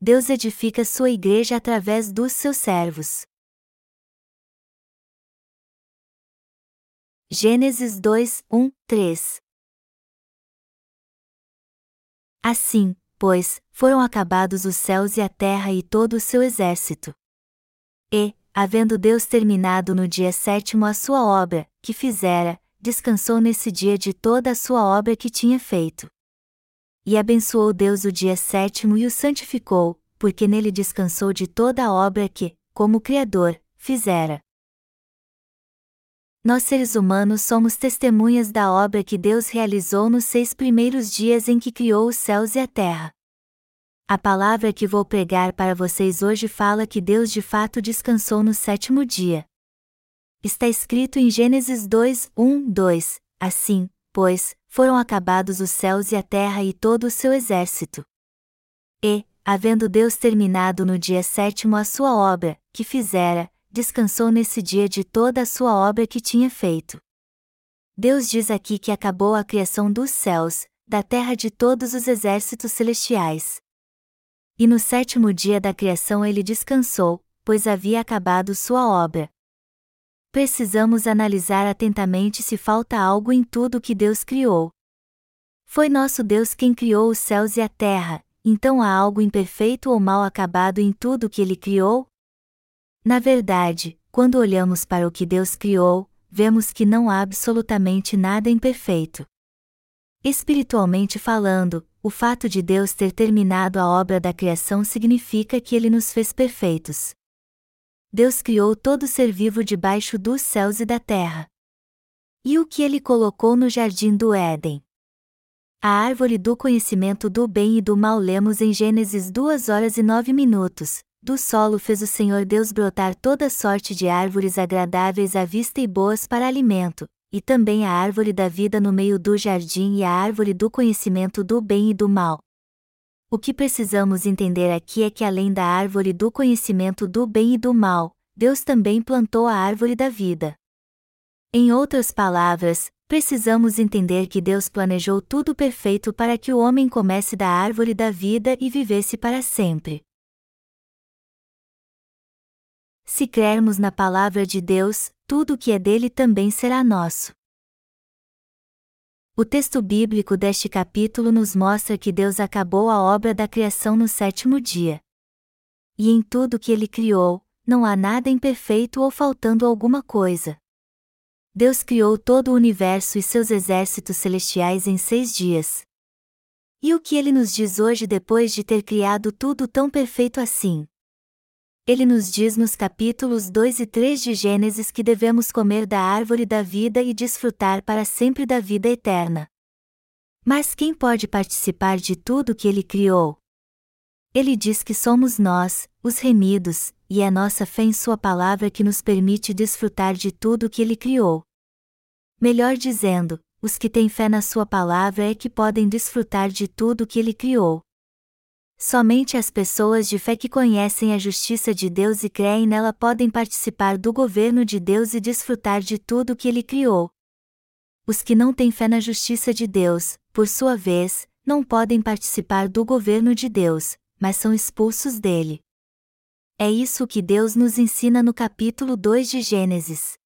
Deus edifica sua igreja através dos seus servos. Gênesis 2, 1, 3 Assim, pois, foram acabados os céus e a terra e todo o seu exército. E, havendo Deus terminado no dia sétimo a sua obra, que fizera, descansou nesse dia de toda a sua obra que tinha feito. E abençoou Deus o dia sétimo e o santificou, porque nele descansou de toda a obra que, como Criador, fizera. Nós seres humanos somos testemunhas da obra que Deus realizou nos seis primeiros dias em que criou os céus e a terra. A palavra que vou pregar para vocês hoje fala que Deus de fato descansou no sétimo dia. Está escrito em Gênesis 2, 1, 2: Assim, pois, foram acabados os céus e a terra e todo o seu exército. E, havendo Deus terminado no dia sétimo a sua obra, que fizera, descansou nesse dia de toda a sua obra que tinha feito. Deus diz aqui que acabou a criação dos céus, da terra de todos os exércitos celestiais. E no sétimo dia da criação ele descansou, pois havia acabado sua obra. Precisamos analisar atentamente se falta algo em tudo que Deus criou. Foi nosso Deus quem criou os céus e a terra, então há algo imperfeito ou mal acabado em tudo que ele criou? Na verdade, quando olhamos para o que Deus criou, vemos que não há absolutamente nada imperfeito. Espiritualmente falando, o fato de Deus ter terminado a obra da criação significa que ele nos fez perfeitos. Deus criou todo ser vivo debaixo dos céus e da terra. E o que ele colocou no jardim do Éden? A árvore do conhecimento do bem e do mal lemos em Gênesis 2 horas e 9 minutos. Do solo fez o Senhor Deus brotar toda sorte de árvores agradáveis à vista e boas para alimento, e também a árvore da vida no meio do jardim e a árvore do conhecimento do bem e do mal. O que precisamos entender aqui é que além da árvore do conhecimento do bem e do mal, Deus também plantou a árvore da vida. Em outras palavras, precisamos entender que Deus planejou tudo perfeito para que o homem comece da árvore da vida e vivesse para sempre. Se crermos na palavra de Deus, tudo o que é dele também será nosso. O texto bíblico deste capítulo nos mostra que Deus acabou a obra da criação no sétimo dia. E em tudo que ele criou, não há nada imperfeito ou faltando alguma coisa. Deus criou todo o universo e seus exércitos celestiais em seis dias. E o que ele nos diz hoje depois de ter criado tudo tão perfeito assim? Ele nos diz nos capítulos 2 e 3 de Gênesis que devemos comer da árvore da vida e desfrutar para sempre da vida eterna. Mas quem pode participar de tudo que ele criou? Ele diz que somos nós, os remidos, e é nossa fé em Sua palavra que nos permite desfrutar de tudo que ele criou. Melhor dizendo, os que têm fé na Sua palavra é que podem desfrutar de tudo que ele criou. Somente as pessoas de fé que conhecem a justiça de Deus e creem nela podem participar do governo de Deus e desfrutar de tudo que ele criou. Os que não têm fé na justiça de Deus, por sua vez, não podem participar do governo de Deus, mas são expulsos dele. É isso que Deus nos ensina no capítulo 2 de Gênesis.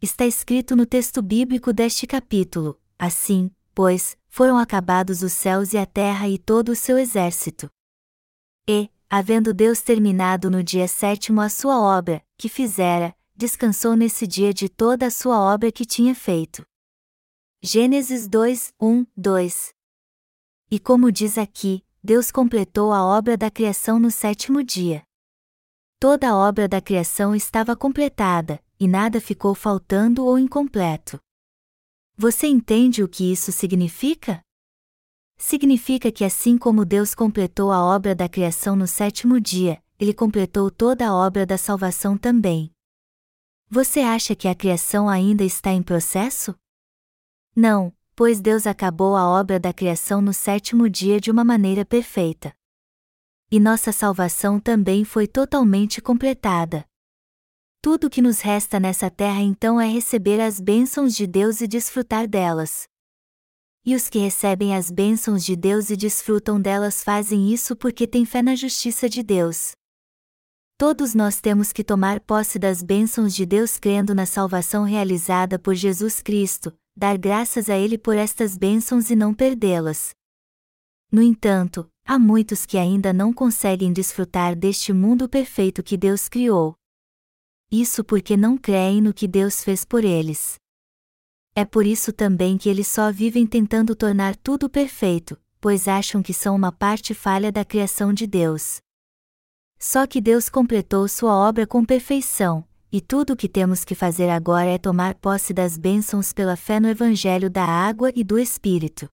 Está escrito no texto bíblico deste capítulo: Assim, pois, foram acabados os céus e a terra e todo o seu exército. E, havendo Deus terminado no dia sétimo a sua obra, que fizera, descansou nesse dia de toda a sua obra que tinha feito. Gênesis 2, 1, 2 E como diz aqui, Deus completou a obra da criação no sétimo dia. Toda a obra da criação estava completada, e nada ficou faltando ou incompleto. Você entende o que isso significa? Significa que assim como Deus completou a obra da criação no sétimo dia, ele completou toda a obra da salvação também. Você acha que a criação ainda está em processo? Não, pois Deus acabou a obra da criação no sétimo dia de uma maneira perfeita. E nossa salvação também foi totalmente completada. Tudo o que nos resta nessa terra então é receber as bênçãos de Deus e desfrutar delas. e os que recebem as bênçãos de Deus e desfrutam delas fazem isso porque têm fé na justiça de Deus. Todos nós temos que tomar posse das bênçãos de Deus crendo na salvação realizada por Jesus Cristo, dar graças a Ele por estas bênçãos e não perdê-las. No entanto, há muitos que ainda não conseguem desfrutar deste mundo perfeito que Deus criou. Isso porque não creem no que Deus fez por eles. É por isso também que eles só vivem tentando tornar tudo perfeito, pois acham que são uma parte falha da criação de Deus. Só que Deus completou sua obra com perfeição, e tudo o que temos que fazer agora é tomar posse das bênçãos pela fé no Evangelho da água e do Espírito.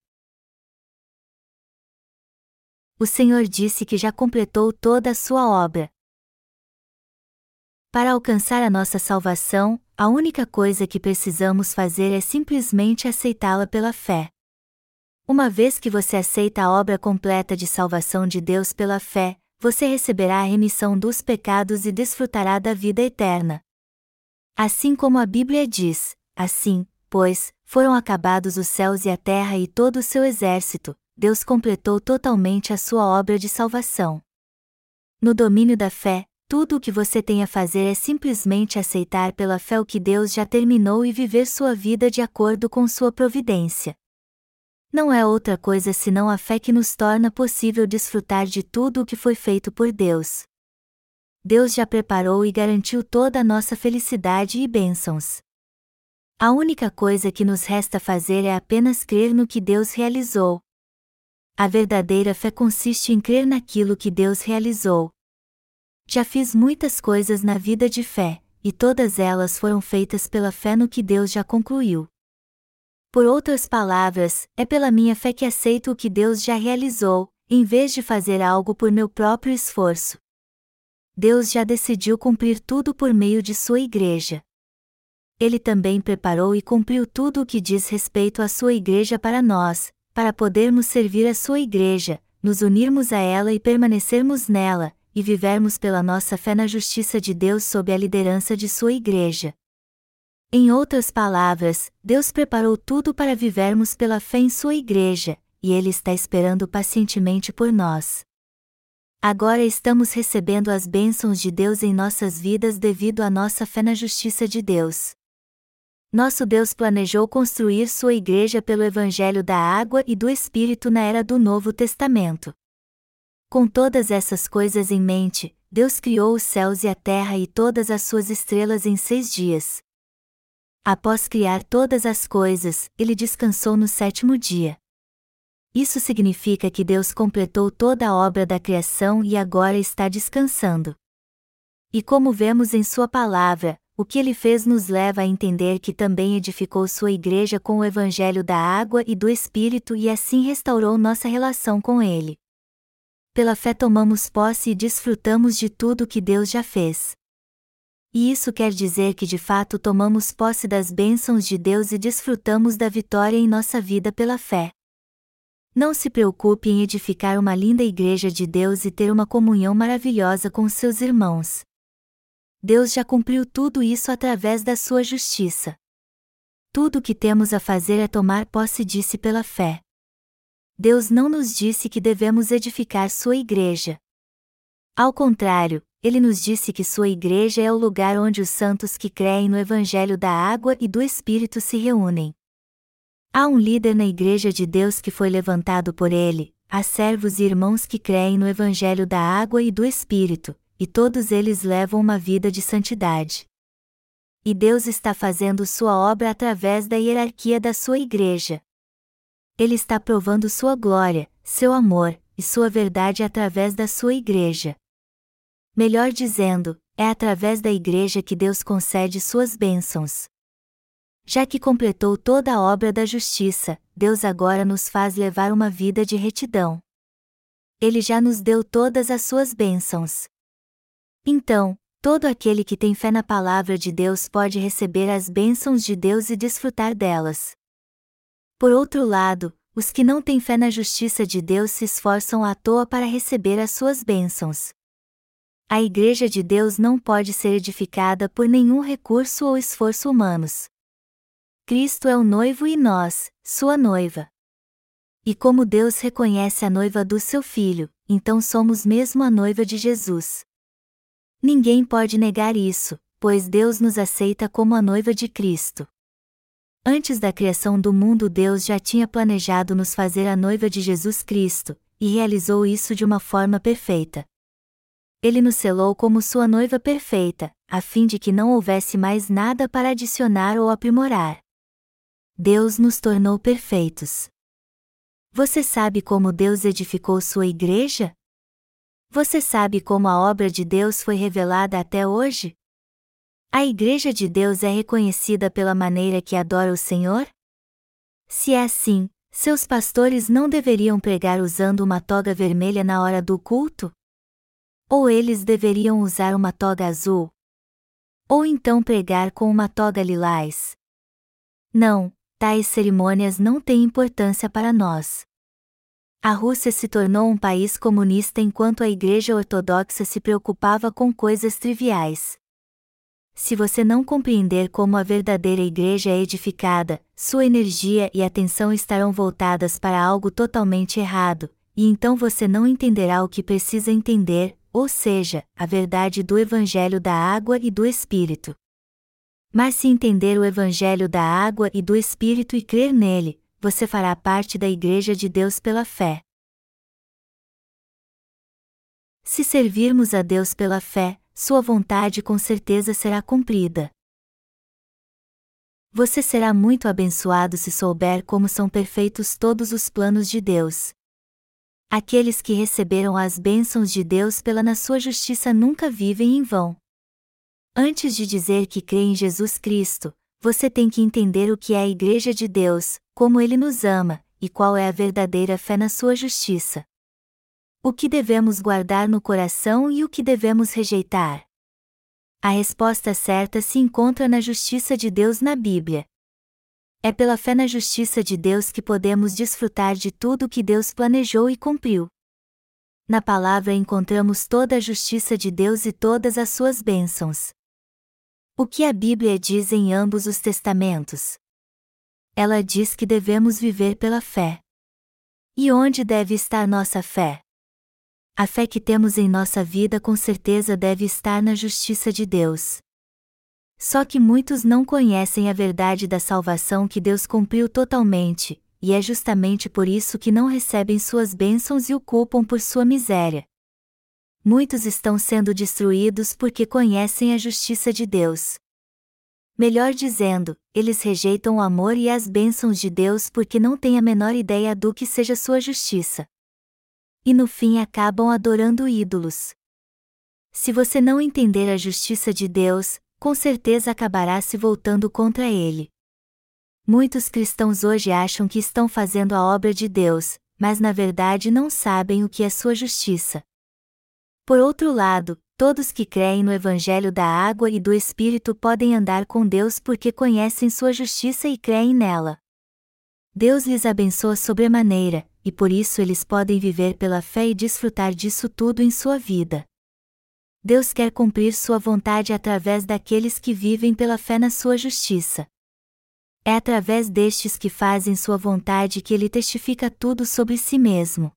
O Senhor disse que já completou toda a sua obra. Para alcançar a nossa salvação, a única coisa que precisamos fazer é simplesmente aceitá-la pela fé. Uma vez que você aceita a obra completa de salvação de Deus pela fé, você receberá a remissão dos pecados e desfrutará da vida eterna. Assim como a Bíblia diz: assim, pois, foram acabados os céus e a terra e todo o seu exército, Deus completou totalmente a sua obra de salvação. No domínio da fé, tudo o que você tem a fazer é simplesmente aceitar pela fé o que Deus já terminou e viver sua vida de acordo com sua providência. Não é outra coisa senão a fé que nos torna possível desfrutar de tudo o que foi feito por Deus. Deus já preparou e garantiu toda a nossa felicidade e bênçãos. A única coisa que nos resta fazer é apenas crer no que Deus realizou. A verdadeira fé consiste em crer naquilo que Deus realizou, já fiz muitas coisas na vida de fé, e todas elas foram feitas pela fé no que Deus já concluiu. Por outras palavras, é pela minha fé que aceito o que Deus já realizou, em vez de fazer algo por meu próprio esforço. Deus já decidiu cumprir tudo por meio de sua igreja. Ele também preparou e cumpriu tudo o que diz respeito à sua igreja para nós, para podermos servir a sua igreja, nos unirmos a ela e permanecermos nela, e vivermos pela nossa fé na justiça de Deus sob a liderança de Sua Igreja. Em outras palavras, Deus preparou tudo para vivermos pela fé em Sua Igreja, e Ele está esperando pacientemente por nós. Agora estamos recebendo as bênçãos de Deus em nossas vidas devido à nossa fé na justiça de Deus. Nosso Deus planejou construir sua igreja pelo Evangelho da Água e do Espírito na era do Novo Testamento. Com todas essas coisas em mente, Deus criou os céus e a terra e todas as suas estrelas em seis dias. Após criar todas as coisas, ele descansou no sétimo dia. Isso significa que Deus completou toda a obra da criação e agora está descansando. E como vemos em Sua palavra, o que ele fez nos leva a entender que também edificou sua igreja com o evangelho da água e do Espírito e assim restaurou nossa relação com ele pela fé tomamos posse e desfrutamos de tudo que Deus já fez. E isso quer dizer que de fato tomamos posse das bênçãos de Deus e desfrutamos da vitória em nossa vida pela fé. Não se preocupe em edificar uma linda igreja de Deus e ter uma comunhão maravilhosa com seus irmãos. Deus já cumpriu tudo isso através da sua justiça. Tudo o que temos a fazer é tomar posse disso pela fé. Deus não nos disse que devemos edificar sua igreja. Ao contrário, ele nos disse que sua igreja é o lugar onde os santos que creem no Evangelho da água e do Espírito se reúnem. Há um líder na igreja de Deus que foi levantado por ele, há servos e irmãos que creem no Evangelho da água e do Espírito, e todos eles levam uma vida de santidade. E Deus está fazendo sua obra através da hierarquia da sua igreja. Ele está provando sua glória, seu amor e sua verdade através da sua igreja. Melhor dizendo, é através da igreja que Deus concede suas bênçãos. Já que completou toda a obra da justiça, Deus agora nos faz levar uma vida de retidão. Ele já nos deu todas as suas bênçãos. Então, todo aquele que tem fé na palavra de Deus pode receber as bênçãos de Deus e desfrutar delas. Por outro lado, os que não têm fé na justiça de Deus se esforçam à toa para receber as suas bênçãos. A Igreja de Deus não pode ser edificada por nenhum recurso ou esforço humanos. Cristo é o noivo e nós, sua noiva. E como Deus reconhece a noiva do seu filho, então somos mesmo a noiva de Jesus. Ninguém pode negar isso, pois Deus nos aceita como a noiva de Cristo. Antes da criação do mundo, Deus já tinha planejado nos fazer a noiva de Jesus Cristo, e realizou isso de uma forma perfeita. Ele nos selou como sua noiva perfeita, a fim de que não houvesse mais nada para adicionar ou aprimorar. Deus nos tornou perfeitos. Você sabe como Deus edificou sua igreja? Você sabe como a obra de Deus foi revelada até hoje? A Igreja de Deus é reconhecida pela maneira que adora o Senhor? Se é assim, seus pastores não deveriam pregar usando uma toga vermelha na hora do culto? Ou eles deveriam usar uma toga azul? Ou então pregar com uma toga lilás? Não, tais cerimônias não têm importância para nós. A Rússia se tornou um país comunista enquanto a Igreja Ortodoxa se preocupava com coisas triviais. Se você não compreender como a verdadeira Igreja é edificada, sua energia e atenção estarão voltadas para algo totalmente errado, e então você não entenderá o que precisa entender, ou seja, a verdade do Evangelho da Água e do Espírito. Mas se entender o Evangelho da água e do Espírito e crer nele, você fará parte da Igreja de Deus pela fé. Se servirmos a Deus pela fé, Sua vontade com certeza será cumprida. Você será muito abençoado se souber como são perfeitos todos os planos de Deus. Aqueles que receberam as bênçãos de Deus pela na sua justiça nunca vivem em vão. Antes de dizer que crê em Jesus Cristo, você tem que entender o que é a Igreja de Deus, como Ele nos ama, e qual é a verdadeira fé na Sua justiça. O que devemos guardar no coração e o que devemos rejeitar? A resposta certa se encontra na justiça de Deus na Bíblia. É pela fé na justiça de Deus que podemos desfrutar de tudo o que Deus planejou e cumpriu. Na palavra encontramos toda a justiça de Deus e todas as suas bênçãos. O que a Bíblia diz em ambos os testamentos? Ela diz que devemos viver pela fé. E onde deve estar nossa fé? A fé que temos em nossa vida com certeza deve estar na justiça de Deus. Só que muitos não conhecem a verdade da salvação que Deus cumpriu totalmente, e é justamente por isso que não recebem suas bênçãos e o culpam por sua miséria muitos estão sendo destruídos porque conhecem a justiça de Deus. Melhor dizendo, eles rejeitam o amor e as bênçãos de Deus porque não têm a menor ideia do que seja sua justiça. E no fim acabam adorando ídolos. Se você não entender a justiça de Deus, com certeza acabará se voltando contra ele. Muitos cristãos hoje acham que estão fazendo a obra de Deus, mas na verdade não sabem o que é sua justiça. Por outro lado, todos que creem no Evangelho da água e do Espírito podem andar com Deus porque conhecem sua justiça e creem nela. Deus lhes abençoa sobremaneira, e por isso eles podem viver pela fé e desfrutar disso tudo em sua vida. Deus quer cumprir sua vontade através daqueles que vivem pela fé na sua justiça. É através destes que fazem sua vontade que ele testifica tudo sobre si mesmo.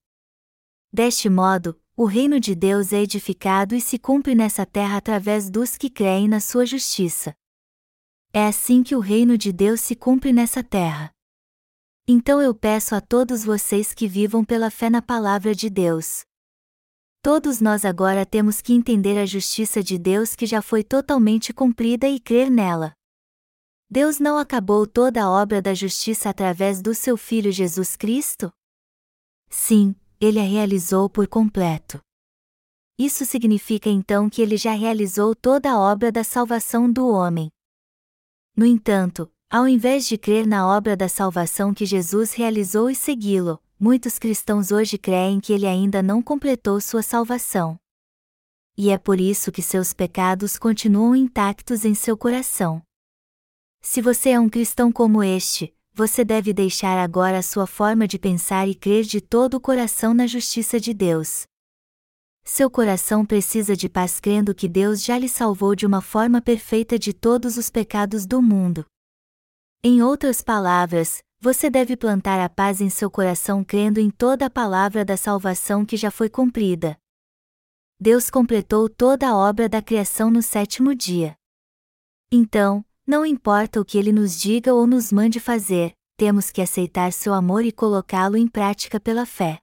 Deste modo, o reino de Deus é edificado e se cumpre nessa terra através dos que creem na sua justiça. É assim que o reino de Deus se cumpre nessa terra. Então eu peço a todos vocês que vivam pela fé na palavra de Deus. Todos nós agora temos que entender a justiça de Deus que já foi totalmente cumprida e crer nela. Deus não acabou toda a obra da justiça através do seu Filho Jesus Cristo? Sim, ele a realizou por completo. Isso significa então que ele já realizou toda a obra da salvação do homem. No entanto, ao invés de crer na obra da salvação que Jesus realizou e segui-lo, muitos cristãos hoje creem que ele ainda não completou sua salvação. E é por isso que seus pecados continuam intactos em seu coração. Se você é um cristão como este, você deve deixar agora a sua forma de pensar e crer de todo o coração na justiça de Deus. Seu coração precisa de paz crendo que Deus já lhe salvou de uma forma perfeita de todos os pecados do mundo. Em outras palavras, você deve plantar a paz em seu coração crendo em toda a palavra da salvação que já foi cumprida. Deus completou toda a obra da criação no sétimo dia. Então, não importa o que ele nos diga ou nos mande fazer, temos que aceitar seu amor e colocá-lo em prática pela fé.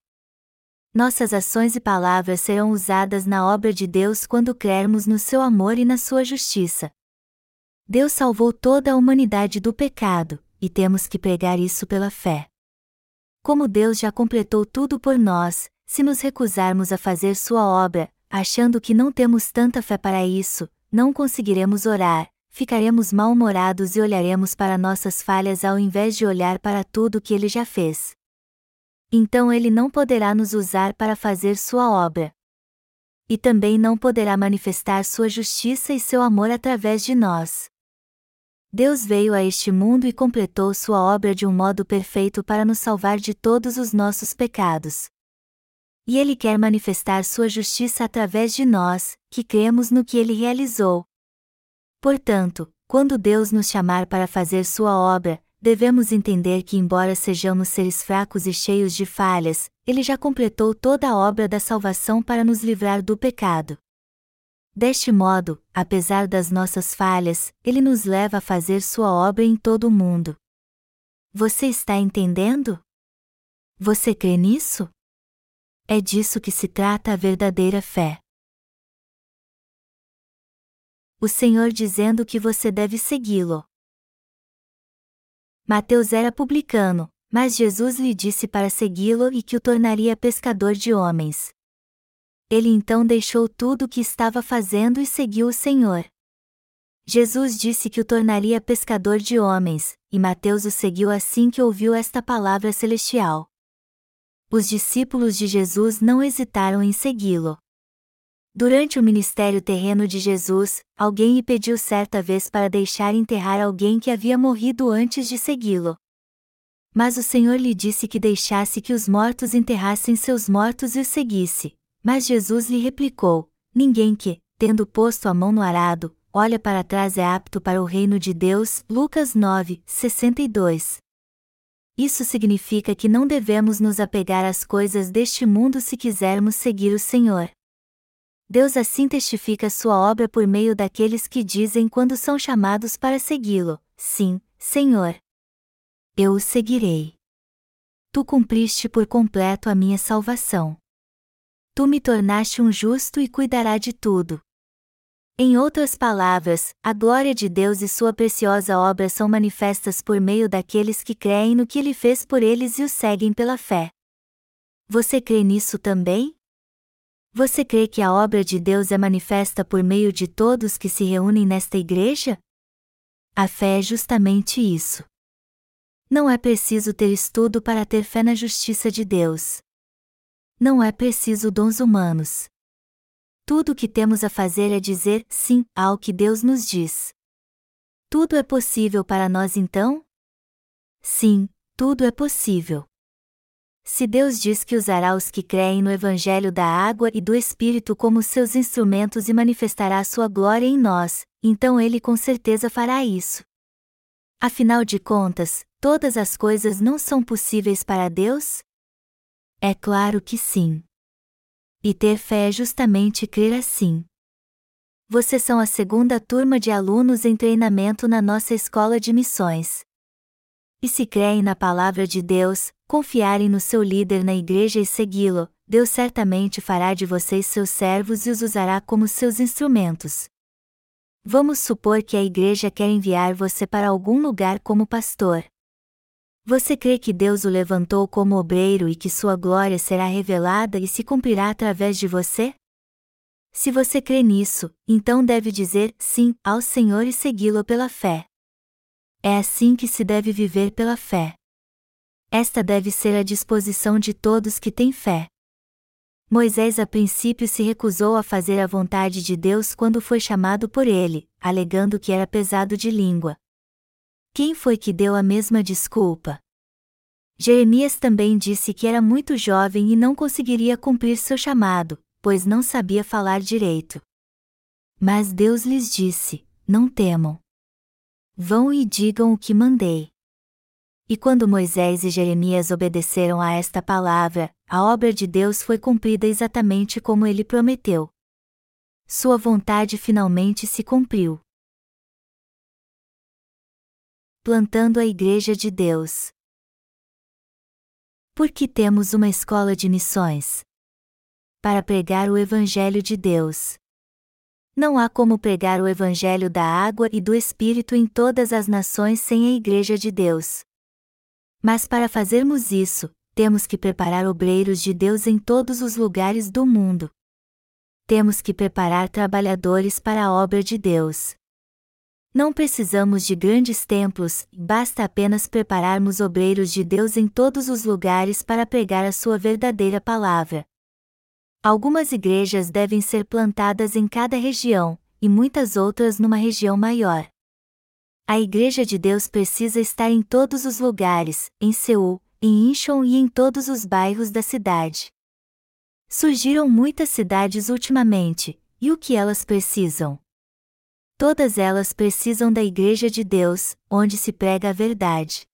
Nossas ações e palavras serão usadas na obra de Deus quando crermos no seu amor e na sua justiça. Deus salvou toda a humanidade do pecado, e temos que pregar isso pela fé. Como Deus já completou tudo por nós, se nos recusarmos a fazer sua obra, achando que não temos tanta fé para isso, não conseguiremos orar, ficaremos mal-humorados e olharemos para nossas falhas ao invés de olhar para tudo que ele já fez então ele não poderá nos usar para fazer sua obra. E também não poderá manifestar sua justiça e seu amor através de nós. Deus veio a este mundo e completou sua obra de um modo perfeito para nos salvar de todos os nossos pecados. E Ele quer manifestar sua justiça através de nós, que cremos no que Ele realizou. Portanto, quando Deus nos chamar para fazer sua obra, devemos entender que, embora sejamos seres fracos e cheios de falhas, Ele já completou toda a obra da salvação para nos livrar do pecado. Deste modo, apesar das nossas falhas, Ele nos leva a fazer Sua obra em todo o mundo. Você está entendendo? Você crê nisso? É disso que se trata a verdadeira fé. O Senhor dizendo que você deve segui-lo. Mateus era publicano, mas Jesus lhe disse para segui-lo e que o tornaria pescador de homens. Ele então deixou tudo o que estava fazendo e seguiu o Senhor. Jesus disse que o tornaria pescador de homens, e Mateus o seguiu assim que ouviu esta palavra celestial. Os discípulos de Jesus não hesitaram em segui-lo. Durante o ministério terreno de Jesus, alguém lhe pediu certa vez para deixar enterrar alguém que havia morrido antes de segui-lo. Mas o Senhor lhe disse que deixasse que os mortos enterrassem seus mortos e o seguisse. Mas Jesus lhe replicou: Ninguém que, tendo posto a mão no arado, olha para trás é apto para o reino de Deus. Lucas 9, 62. Isso significa que não devemos nos apegar às coisas deste mundo se quisermos seguir o Senhor. Deus assim testifica sua obra por meio daqueles que dizem quando são chamados para segui-lo: Sim, Senhor. Eu o seguirei. Tu cumpriste por completo a minha salvação. Tu me tornaste um justo e cuidará de tudo. Em outras palavras, a glória de Deus e sua preciosa obra são manifestas por meio daqueles que creem no que ele fez por eles e o seguem pela fé. Você crê nisso também? Você crê que a obra de Deus é manifesta por meio de todos que se reúnem nesta igreja? A fé é justamente isso. Não é preciso ter estudo para ter fé na justiça de Deus. Não é preciso dons humanos. Tudo o que temos a fazer é dizer sim ao que Deus nos diz. Tudo é possível para nós então? Sim, tudo é possível. Se Deus diz que usará os que creem no Evangelho da água e do Espírito como seus instrumentos e manifestará sua glória em nós, então Ele com certeza fará isso. Afinal de contas, todas as coisas não são possíveis para Deus? É claro que sim. E ter fé é justamente crer assim. Vocês são a segunda turma de alunos em treinamento na nossa escola de missões. E se creem na palavra de Deus, confiarem no seu líder na igreja e segui-lo, Deus certamente fará de vocês seus servos e os usará como seus instrumentos. Vamos supor que a igreja quer enviar você para algum lugar como pastor. Você crê que Deus o levantou como obreiro e que sua glória será revelada e se cumprirá através de você? Se você crê nisso, então deve dizer sim ao Senhor e segui-lo pela fé. É assim que se deve viver pela fé. Esta deve ser a disposição de todos que têm fé. Moisés a princípio se recusou a fazer a vontade de Deus quando foi chamado por ele, alegando que era pesado de língua. Quem foi que deu a mesma desculpa? Jeremias também disse que era muito jovem e não conseguiria cumprir seu chamado, pois não sabia falar direito. Mas Deus lhes disse: Não temam. Vão e digam o que mandei. E quando Moisés e Jeremias obedeceram a esta palavra, a obra de Deus foi cumprida exatamente como ele prometeu. Sua vontade finalmente se cumpriu. Plantando a Igreja de Deus. Por que temos uma escola de missões? Para pregar o Evangelho de Deus. Não há como pregar o Evangelho da água e do Espírito em todas as nações sem a Igreja de Deus. Mas para fazermos isso, temos que preparar obreiros de Deus em todos os lugares do mundo. Temos que preparar trabalhadores para a obra de Deus. Não precisamos de grandes templos, basta apenas prepararmos obreiros de Deus em todos os lugares para pregar a sua verdadeira palavra. Algumas igrejas devem ser plantadas em cada região, e muitas outras numa região maior. A Igreja de Deus precisa estar em todos os lugares, em Seul, em Incheon e em todos os bairros da cidade. Surgiram muitas cidades ultimamente, e o que elas precisam? Todas elas precisam da Igreja de Deus, onde se prega a verdade.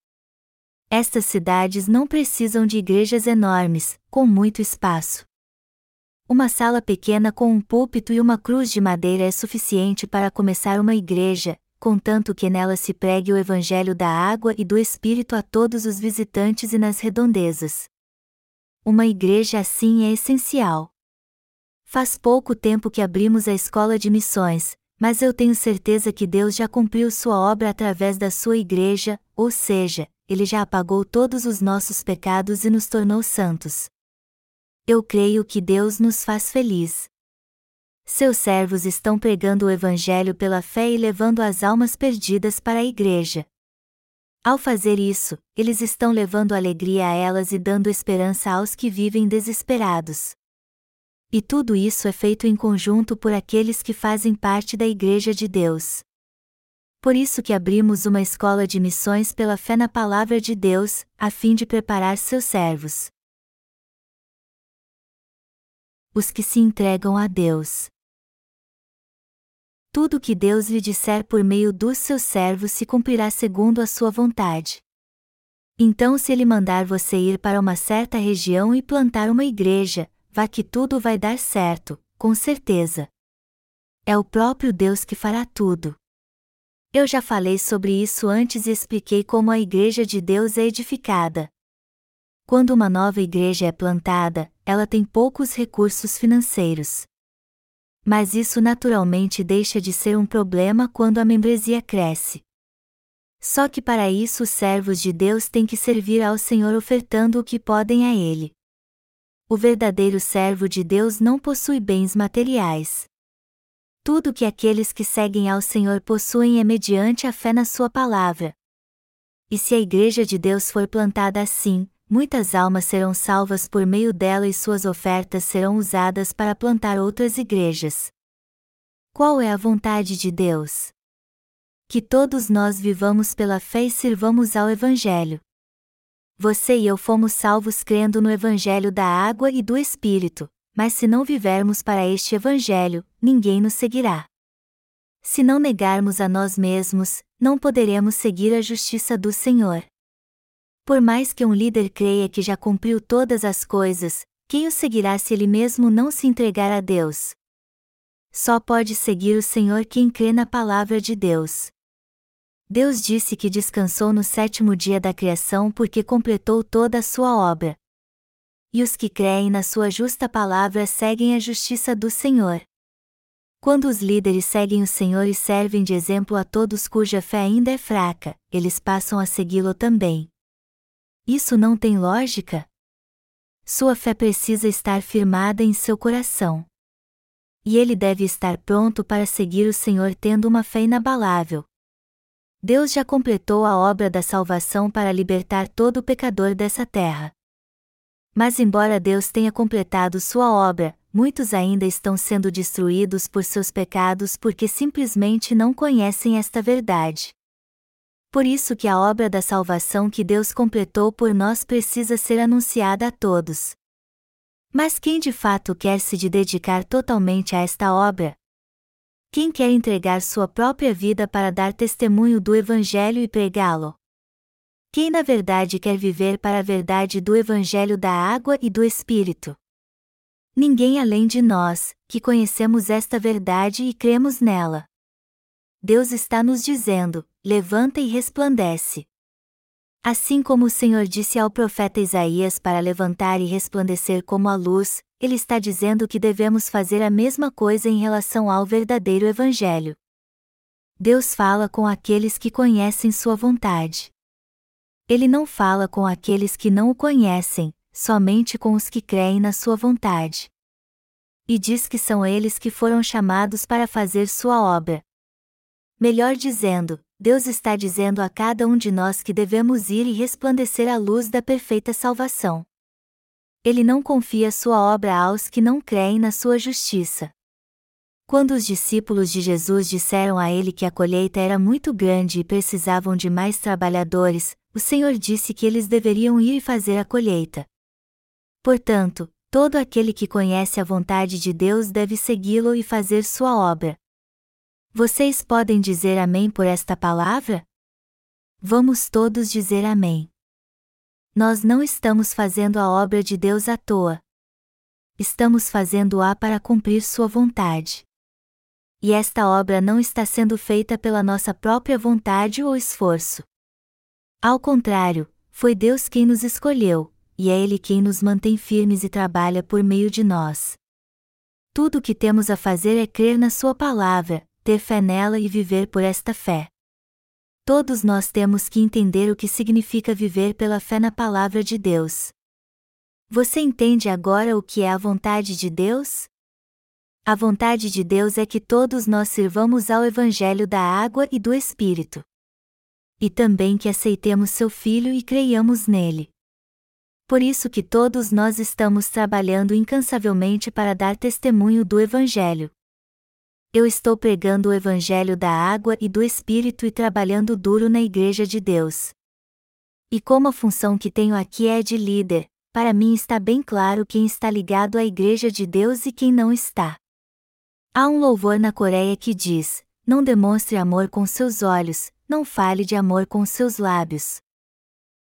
Estas cidades não precisam de igrejas enormes, com muito espaço. Uma sala pequena com um púlpito e uma cruz de madeira é suficiente para começar uma igreja, contanto que nela se pregue o Evangelho da água e do Espírito a todos os visitantes e nas redondezas. Uma igreja assim é essencial. Faz pouco tempo que abrimos a escola de missões, mas eu tenho certeza que Deus já cumpriu sua obra através da sua igreja, ou seja, ele já apagou todos os nossos pecados e nos tornou santos. Eu creio que Deus nos faz feliz. Seus servos estão pregando o Evangelho pela fé e levando as almas perdidas para a igreja. Ao fazer isso, eles estão levando alegria a elas e dando esperança aos que vivem desesperados. E tudo isso é feito em conjunto por aqueles que fazem parte da Igreja de Deus. Por isso que abrimos uma escola de missões pela fé na palavra de Deus, a fim de preparar seus servos. Os que se entregam a Deus. Tudo o que Deus lhe disser por meio dos seus servos se cumprirá segundo a sua vontade. Então, se ele mandar você ir para uma certa região e plantar uma igreja, vá que tudo vai dar certo, com certeza. É o próprio Deus que fará tudo. Eu já falei sobre isso antes e expliquei como a Igreja de Deus é edificada. Quando uma nova igreja é plantada, ela tem poucos recursos financeiros. Mas isso naturalmente deixa de ser um problema quando a membresia cresce. Só que para isso os servos de Deus têm que servir ao Senhor ofertando o que podem a Ele o verdadeiro servo de Deus não possui bens materiais. Tudo que aqueles que seguem ao Senhor possuem é mediante a fé na Sua palavra. E se a Igreja de Deus for plantada assim, muitas almas serão salvas por meio dela e suas ofertas serão usadas para plantar outras igrejas. Qual é a vontade de Deus? Que todos nós vivamos pela fé e sirvamos ao Evangelho você e eu fomos salvos crendo no Evangelho da água e do Espírito, mas se não vivermos para este Evangelho, ninguém nos seguirá. Se não negarmos a nós mesmos, não poderemos seguir a justiça do Senhor. Por mais que um líder creia que já cumpriu todas as coisas, quem o seguirá se ele mesmo não se entregar a Deus? Só pode seguir o Senhor quem crê na palavra de Deus. Deus disse que descansou no sétimo dia da criação porque completou toda a sua obra. E os que creem na sua justa palavra seguem a justiça do Senhor. Quando os líderes seguem o Senhor e servem de exemplo a todos cuja fé ainda é fraca, eles passam a segui-lo também. Isso não tem lógica? Sua fé precisa estar firmada em seu coração. E ele deve estar pronto para seguir o Senhor tendo uma fé inabalável, Deus já completou a obra da salvação para libertar todo pecador dessa terra. Mas, embora Deus tenha completado sua obra, muitos ainda estão sendo destruídos por seus pecados porque simplesmente não conhecem esta verdade. Por isso que a obra da salvação que Deus completou por nós precisa ser anunciada a todos. Mas quem de fato quer se dedicar totalmente a esta obra? Quem quer entregar sua própria vida para dar testemunho do Evangelho e pregá-lo? Quem na verdade quer viver para a verdade do Evangelho da água e do Espírito? Ninguém além de nós, que conhecemos esta verdade e cremos nela. Deus está nos dizendo: levanta e resplandece. Assim como o Senhor disse ao profeta Isaías para levantar e resplandecer como a luz, ele está dizendo que devemos fazer a mesma coisa em relação ao verdadeiro Evangelho. Deus fala com aqueles que conhecem Sua vontade. Ele não fala com aqueles que não o conhecem, somente com os que creem na sua vontade. E diz que são eles que foram chamados para fazer sua obra. Melhor dizendo, Deus está dizendo a cada um de nós que devemos ir e resplandecer a luz da perfeita salvação. Ele não confia sua obra aos que não creem na sua justiça. Quando os discípulos de Jesus disseram a ele que a colheita era muito grande e precisavam de mais trabalhadores, o Senhor disse que eles deveriam ir e fazer a colheita. Portanto, todo aquele que conhece a vontade de Deus deve segui-lo e fazer sua obra. Vocês podem dizer amém por esta palavra? Vamos todos dizer amém. Nós não estamos fazendo a obra de Deus à toa. Estamos fazendo-a para cumprir sua vontade. E esta obra não está sendo feita pela nossa própria vontade ou esforço. Ao contrário, foi Deus quem nos escolheu, e é Ele quem nos mantém firmes e trabalha por meio de nós. Tudo o que temos a fazer é crer na Sua palavra, ter fé nela e viver por esta fé. Todos nós temos que entender o que significa viver pela fé na palavra de Deus. Você entende agora o que é a vontade de Deus? A vontade de Deus é que todos nós sirvamos ao Evangelho da água e do Espírito e também que aceitemos seu Filho e creiamos nele. Por isso que todos nós estamos trabalhando incansavelmente para dar testemunho do Evangelho. Eu estou pregando o Evangelho da água e do Espírito e trabalhando duro na Igreja de Deus. E como a função que tenho aqui é de líder, para mim está bem claro quem está ligado à Igreja de Deus e quem não está. Há um louvor na Coreia que diz: Não demonstre amor com seus olhos, não fale de amor com seus lábios.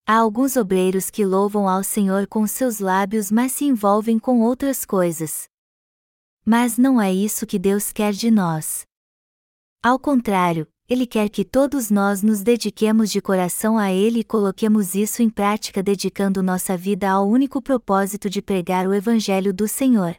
Há alguns obreiros que louvam ao Senhor com seus lábios, mas se envolvem com outras coisas. Mas não é isso que Deus quer de nós. Ao contrário, Ele quer que todos nós nos dediquemos de coração a Ele e coloquemos isso em prática dedicando nossa vida ao único propósito de pregar o Evangelho do Senhor.